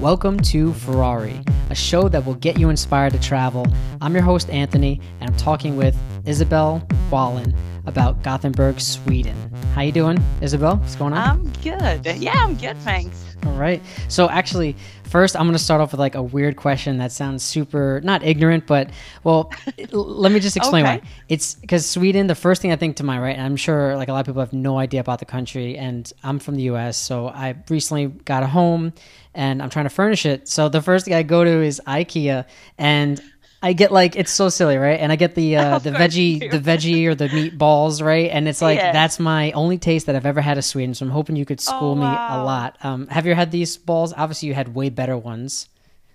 Welcome to Ferrari, a show that will get you inspired to travel. I'm your host, Anthony, and I'm talking with Isabel Wallen about Gothenburg, Sweden. How you doing, Isabel? What's going on? I'm good. Yeah, I'm good, thanks. All right. So actually, first I'm going to start off with like a weird question that sounds super not ignorant, but well, let me just explain Okay. why. It's because Sweden. The first thing I think to my right, and I'm sure like a lot of people have no idea about the country, and I'm from the U.S., so I recently got a home, and I'm trying to furnish it. So the first thing I go to is IKEA, and I get like it's so silly, right? And I get the uh, Of the veggie the veggie or the meatballs, right? And it's like Yeah. that's my only taste that I've ever had of Sweden. So I'm hoping you could school Oh, me a lot. Um, have you had these balls? Obviously, you had way better ones.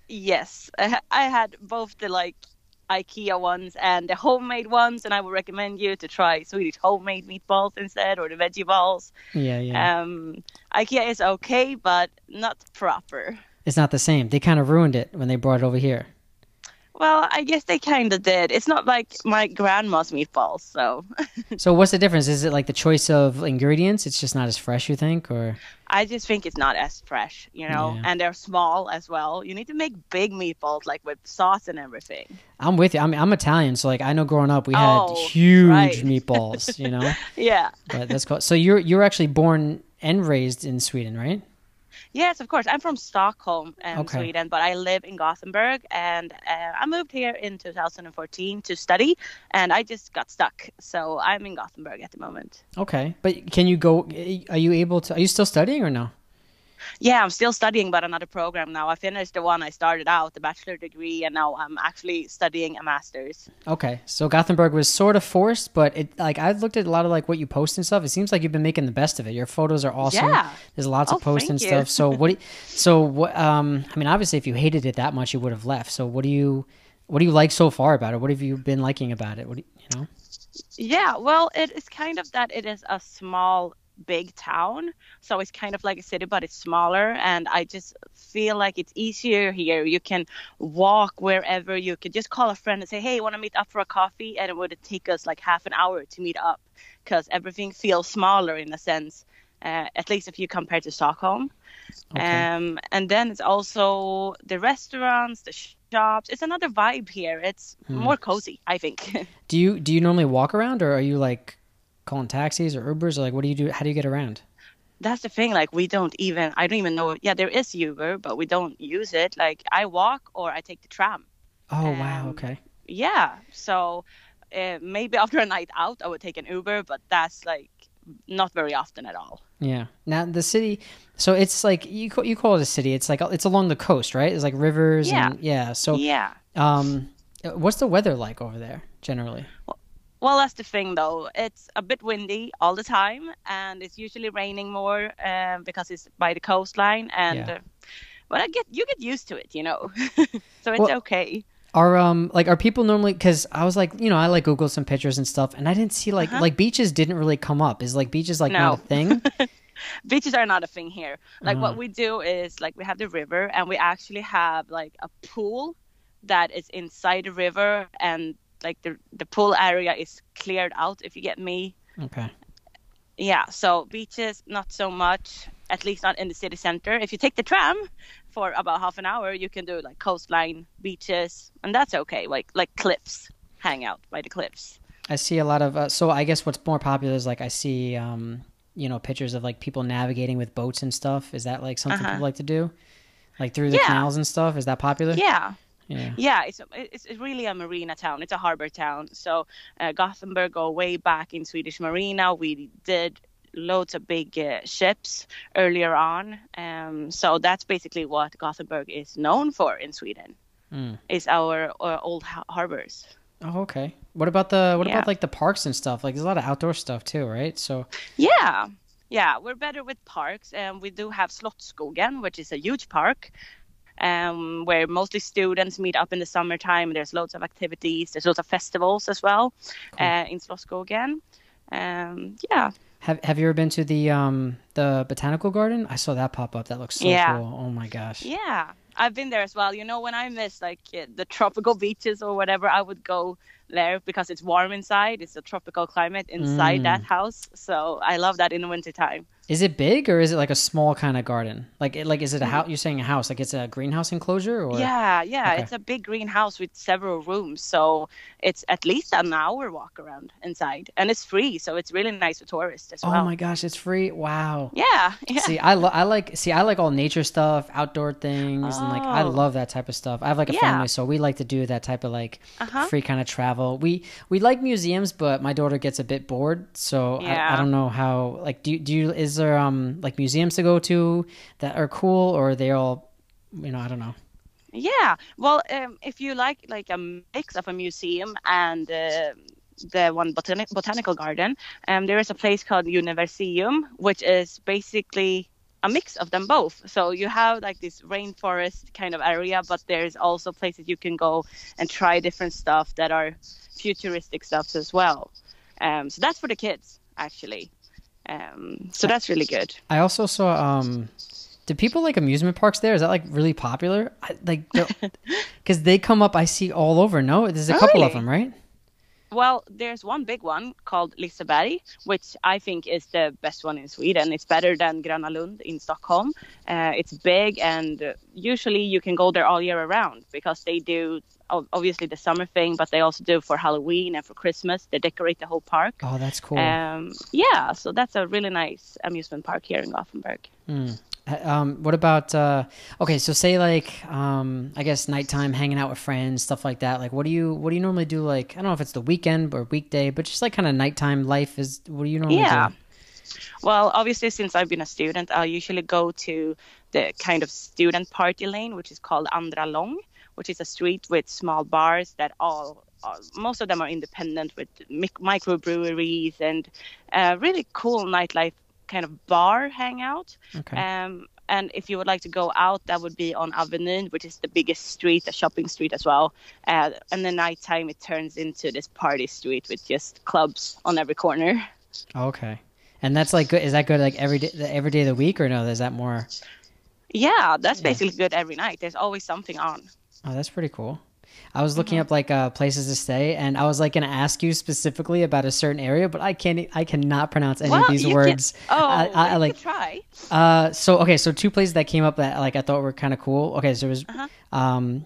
Yes, I ha- I had both the like IKEA ones and the homemade ones, and I would recommend you to try Swedish homemade meatballs instead or the veggie balls. Yeah, yeah. Um, IKEA is okay, but not proper. it's not the same. They kind of ruined it when they brought it over here. Well, I guess they kind of did. It's not like my grandma's meatballs, so So what's the difference? Is it like the choice of ingredients? It's just not as fresh, you think, or I just think it's not as fresh, you know. Yeah. And they're small as well. You need to make big meatballs, like with sauce and everything. I'm with you. I'm I'm Italian, so like I know growing up we had Oh, huge right. meatballs, you know. Yeah. But that's cool. So you're you're actually born and raised in Sweden, right? Yes, of course. I'm from Stockholm, um, Okay. Sweden, but I live in Gothenburg, and uh, I moved here in 2014 to study, and I just got stuck. So I'm in Gothenburg at the moment. Okay. But can you go? Are you able to? Are you still studying or no? Yeah, I'm still studying, but another program now. I finished the one I started out, the bachelor degree, and now I'm actually studying a master's. Okay, so Gothenburg was sort of forced, but it like I've looked at a lot of like what you post and stuff. It seems like you've been making the best of it. Your photos are awesome. Yeah. There's lots Oh, of posts and stuff. So what? Do you, so what? Um, I mean, obviously, if you hated it that much, you would have left. So what do you, what do you like so far about it? What have you been liking about it? What do you, you know? Yeah, well, it is kind of that it is a small, big town. So it's kind of like a city, but it's smaller. And I just feel like it's easier here. You can walk wherever. You could just call a friend and say, hey, want to meet up for a coffee? And it would take us like half an hour to meet up because everything feels smaller in a sense, uh, at least if you compare to Stockholm. Okay. Um, and then it's also the restaurants, the shops. It's another vibe here. It's Hmm. more cozy, I think. Do you do you normally walk around, or are you like calling taxis or Ubers, or like what do you do? How do you get around? that's the thing like we don't even i don't even know yeah there is uber but we don't use it like i walk or i take the tram Oh wow. Um, Okay. yeah so uh, maybe after a night out i would take an uber but that's like not very often at all Yeah. Now the city, so it's like you call, you call it a city. It's like it's along the coast, right? It's like rivers. Yeah. And, yeah. So yeah Um, what's the weather like over there generally? well that's the thing though it's a bit windy all the time and it's usually raining more um, because it's by the coastline and Yeah. uh, but i get you get used to it you know so it's Well- okay Are um like are people normally? Because I was like, you know, I like Google some pictures and stuff, and I didn't see like like beaches didn't really come up. Is like beaches like not Uh-huh. No. a thing? beaches are not a thing here. Like Uh-huh. what we do is like we have the river and we actually have like a pool that is inside the river and like the the pool area is cleared out if you get me. okay. Yeah, so beaches not so much, at least not in the city center. If you take the tram for about half an hour, you can do like coastline beaches and that's okay. Like like cliffs, hang out by the cliffs. I see a lot of. Uh, so I guess what's more popular is like I see um you know pictures of like people navigating with boats and stuff. Is that like something Uh-huh. people like to do? Like through the Yeah. canals and stuff. Is that popular? Yeah. Yeah. Yeah, it's, it's really a marina town. It's a harbor town. So uh, Gothenburg go way back in Swedish marina. We did loads of big uh, ships earlier on. Um, so that's basically what Gothenburg is known for in Sweden. Mm. Is our uh, old ha- harbors. Oh, okay. What about the what Yeah. about like the parks and stuff? Like there's a lot of outdoor stuff too, right? So Yeah, yeah, we're better with parks, and we do have Slottsskogen, which is a huge park. Um, where mostly students meet up in the summertime. There's loads of activities. There's lots of festivals as well uh, in Slottsskogen. Um, yeah, have have you ever been to the um the botanical garden? I saw that pop up. That looks so Yeah. cool. Oh my gosh. yeah, I've been there as well. You know, when I miss like uh, the tropical beaches or whatever, I would go there because it's warm inside. It's a tropical climate inside Mm. that house. So I love that in the wintertime. Is it big or is it like a small kind of garden? Like, it- like is it Mm. a house? You're saying a house? Like it's a greenhouse enclosure or? Yeah, yeah. Okay. It's a big greenhouse with several rooms. So it's at least an hour walk around inside. And it's free. So it's really nice for tourists as well. Oh my gosh, it's free! Wow. Yeah, yeah. See, I, lo- I like see I like all nature stuff, outdoor things, and like I Oh. love that type of stuff. I have like a Yeah. family, so we like to do that type of like Uh-huh. free kind of travel. We we like museums, but my daughter gets a bit bored, so I, I don't know how. Like, do you- do you is there um like museums to go to that are cool, or are they all, you know, I don't know. Yeah. Well, um, if you like like a mix of a museum and uh, the one botanic botanical garden, um, there is a place called Universeum, which is basically a mix of them both. So you have like this rainforest kind of area, but there's also places you can go and try different stuff that are futuristic stuff as well. Um, so that's for the kids actually. Um, so that's really good. I also saw um. Do people like amusement parks there? Is that like really popular? I, like, because they come up, I see all over. No, there's a Oh, couple of them, right? Well, there's one big one called Liseberg, which I think is the best one in Sweden. It's better than Gröna Lund in Stockholm. Uh, it's big, and uh, usually you can go there all year around because they do obviously the summer thing, but they also do for Halloween and for Christmas. They decorate the whole park. Oh, that's cool. Um, yeah, so that's a really nice amusement park here in Gothenburg. Uh, Um, what about uh, okay? So say like um, I guess nighttime, hanging out with friends, stuff like that. Like, what do you what do you normally do? Like, I don't know if it's the weekend or weekday, but just like kind of nighttime life is. What do you normally Yeah. do? Well, obviously, since I've been a student, I'll usually go to the kind of student party lane, which is called Andra Lång, which is a street with small bars that all, most of them are independent with microbreweries and uh, really cool nightlife kind of bar hangout. Okay. Um, and if you would like to go out, that would be on Avenyn, which is the biggest street, a shopping street as well. Uh, and the nighttime, it turns into this party street with just clubs on every corner. okay. And that's like good. Is that good like every day every day of the week or no? Is that more? Yeah, that's basically good every night. There's always something on. Oh, that's pretty cool. I was looking Mm-hmm. up like uh, places to stay, and I was like going to ask you specifically about a certain area, but I can't. I cannot pronounce any of these you can- words. oh, I, I, you like try. Uh, so okay, so two places that came up that like I thought were kind of cool. Okay, so there was Uh-huh. um,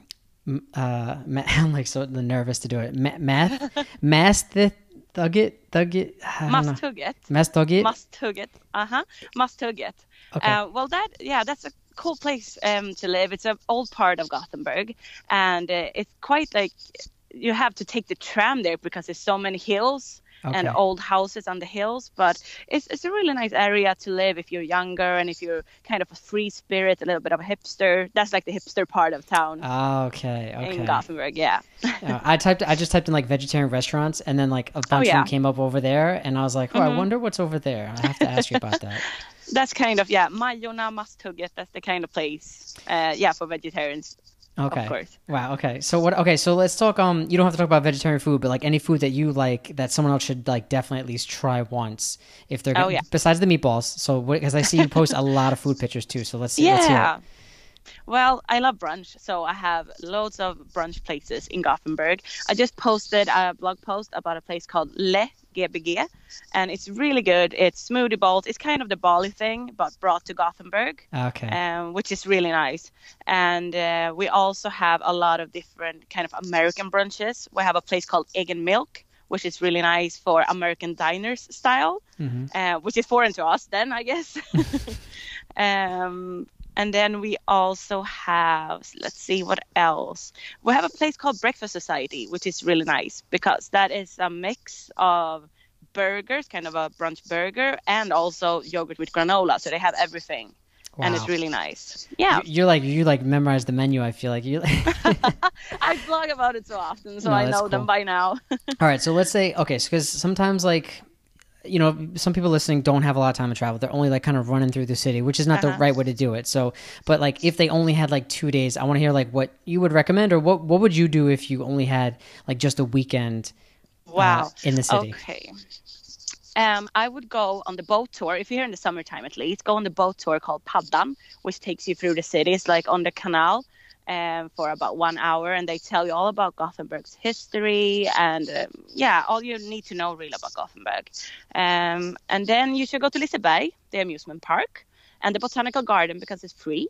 uh, ma- I'm like so nervous to do it. Ma- math, math, thugget, thugget. I don't. Must hug it. Math thugget. Must hug it. Uh huh. Must hug it. Okay. Uh, well, that yeah, that's a cool place um, to live. It's an old part of Gothenburg, and uh, it's quite like you have to take the tram there because there's so many hills and old houses on the hills. But it's it's a really nice area to live if you're younger and if you're kind of a free spirit, a little bit of a hipster. That's like the hipster part of town. Okay. Okay. In Gothenburg, yeah. I typed. I just typed in like vegetarian restaurants, and then like a bunch of Oh, yeah. Mm-hmm. them came up over there, and I was like, oh, I wonder what's over there. I have to ask you about that. That's kind of yeah, Majorna Masthugget. That's the kind of place, uh, yeah, for vegetarians. Okay. Of course. Wow. Okay. So what? Okay. So let's talk. Um, you don't have to talk about vegetarian food, but like any food that you like that someone else should like definitely at least try once if they're. Oh, gonna- yeah. Besides the meatballs, so because I see you post a lot of food pictures too. So let's see. Let's hear it. Yeah. Well, I love brunch, so I have loads of brunch places in Gothenburg. I just posted a blog post about a place called Le GBG, and it's really good. It's smoothie bowls. It's kind of the Bali thing, but brought to Gothenburg. Okay. um, which is really nice. And uh, we also have a lot of different kind of American brunches. We have a place called Egg and Milk, which is really nice for American diners style, Mhm. uh, which is foreign to us then, I guess. um, and then we also have, let's see what else. We have a place called Breakfast Society, which is really nice because that is a mix of burgers, kind of a brunch burger, and also yogurt with granola. So they have everything and it's really nice. Yeah, You- You're like you like memorize the menu. I feel like you. I blog about it so often, so No, I know cool. them by now. All right, so let's say okay, because sometimes like you know some people listening don't have a lot of time to travel. They're only like kind of running through the city, which is not the Uh-huh. right way to do it. So, but like if they only had like two days, I want to hear like what you would recommend or what what would you do if you only had like just a weekend uh, wow. in the city? Okay. Um, I would go on the boat tour if you're here in the summertime at least. Go on the boat tour called Paddan, which takes you through the cities like on the canal, um, for about one hour, and they tell you all about Gothenburg's history and um, yeah, all you need to know really about Gothenburg. Um, and then you should go to Liseberg, the amusement park, and the botanical garden because it's free.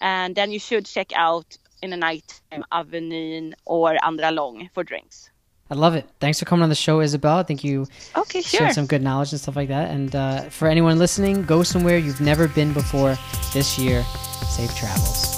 And then you should check out in the night Avenyn or Andra Lång for drinks. I love it. Thanks for coming on the show, Isabel. I think you okay, sure. shared some good knowledge and stuff like that. And uh, for anyone listening, go somewhere you've never been before this year. Safe travels.